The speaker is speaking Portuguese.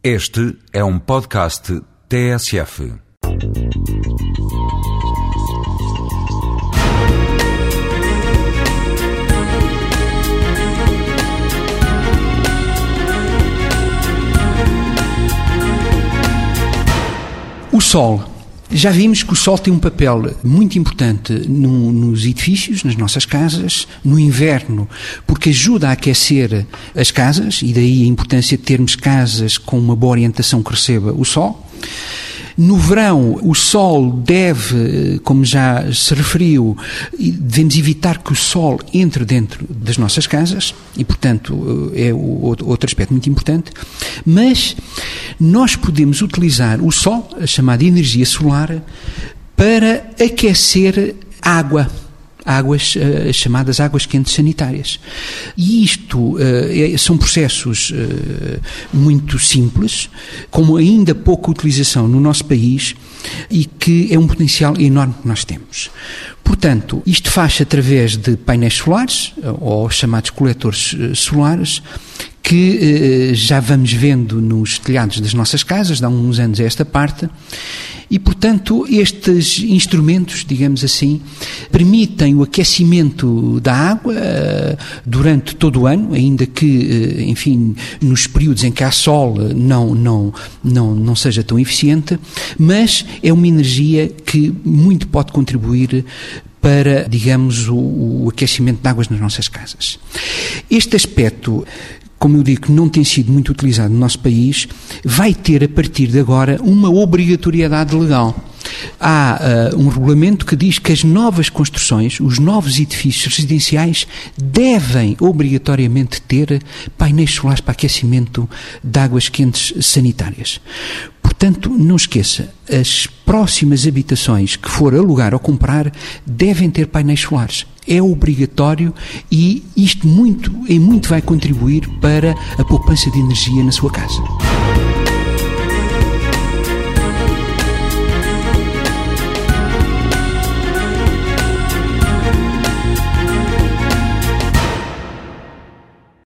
Este é um podcast TSF. O sol. Já vimos que o sol tem um papel muito importante no, nos edifícios, nas nossas casas, no inverno, porque ajuda a aquecer as casas, e daí a importância de termos casas com uma boa orientação que receba o sol. No verão, o sol deve, como já se referiu, devemos evitar que o sol entre dentro das nossas casas, e portanto é outro aspecto muito importante. Mas nós podemos utilizar o sol, a chamada energia solar, para aquecer água águas uh, chamadas águas quentes sanitárias. E isto uh, é, são processos uh, muito simples, com ainda pouca utilização no nosso país e que é um potencial enorme que nós temos. Portanto, isto faz através de painéis solares, ou chamados coletores solares, que já vamos vendo nos telhados das nossas casas, há uns anos a esta parte, e, portanto, estes instrumentos, digamos assim, permitem o aquecimento da água uh, durante todo o ano, ainda que, uh, enfim, nos períodos em que há sol não, não, não, não seja tão eficiente, mas é uma energia que muito pode contribuir para, digamos, o, o, aquecimento de águas nas nossas casas. Este aspecto como eu digo, não tem sido muito utilizado no nosso país, vai ter a partir de agora uma obrigatoriedade legal. Há uh, um regulamento que diz que as novas construções, os novos edifícios residenciais, devem obrigatoriamente ter painéis solares para aquecimento de águas quentes sanitárias. Portanto, não esqueça, as próximas habitações que for alugar ou comprar devem ter painéis solares. É obrigatório e isto muito, em muito vai contribuir para a poupança de energia na sua casa.